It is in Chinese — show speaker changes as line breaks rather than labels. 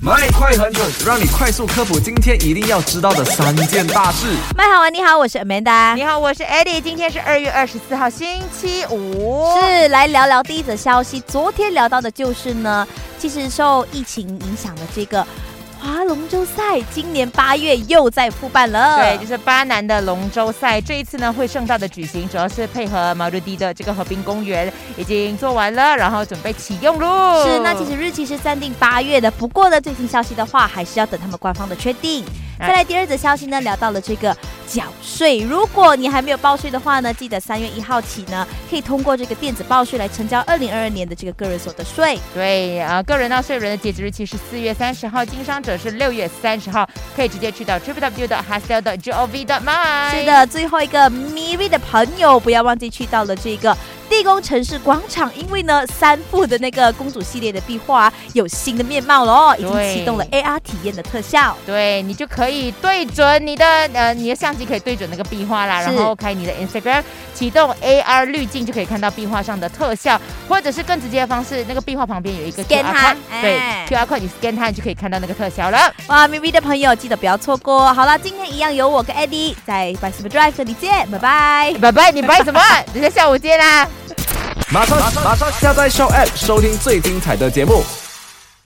麦快很准，让你快速科普今天一定要知道的三件大事。
麦好玩，你好，我是 Amanda。
你好，我是 Eddie。今天是二月二十四号，星期五。
是来聊聊第一则消息。昨天聊到的就是呢，其实受疫情影响的这个。划龙舟赛今年八月又在复办了，
对，就是巴南的龙舟赛，这一次呢会盛大的举行，主要是配合马鲁迪的这个河滨公园已经做完了，然后准备启用喽。
是，那其实日期是暂定八月的，不过呢，最新消息的话，还是要等他们官方的确定。再来第二则消息呢，聊到了这个缴税。如果你还没有报税的话呢，记得三月一号起呢，可以通过这个电子报税来成交二零二二年的这个个人所得税。
对啊，个人纳税人的截止日期是四月三十号，经商者是六月三十号，可以直接去到 tripw 的 hastel 的 gov 的 my。
是的，最后一个 M V 的朋友，不要忘记去到了这个。地宫城市广场，因为呢，三幅的那个公主系列的壁画有新的面貌了哦，已经启动了 AR 体验的特效。
对你就可以对准你的呃，你的相机可以对准那个壁画啦，然后开你的 Instagram，启动 AR 滤镜就可以看到壁画上的特效，或者是更直接的方式，那个壁画旁边有一个
QR code，
对，QR code 你 scan 它就可以看到那个特效了。
哇咪咪的朋友记得不要错过。好了，今天一样有我跟 Eddie 在 By Super Drive 这里见，拜拜，
拜拜，你拜什么？等下下午见啦。
马上马上下载 Show App 收听最精彩的节目。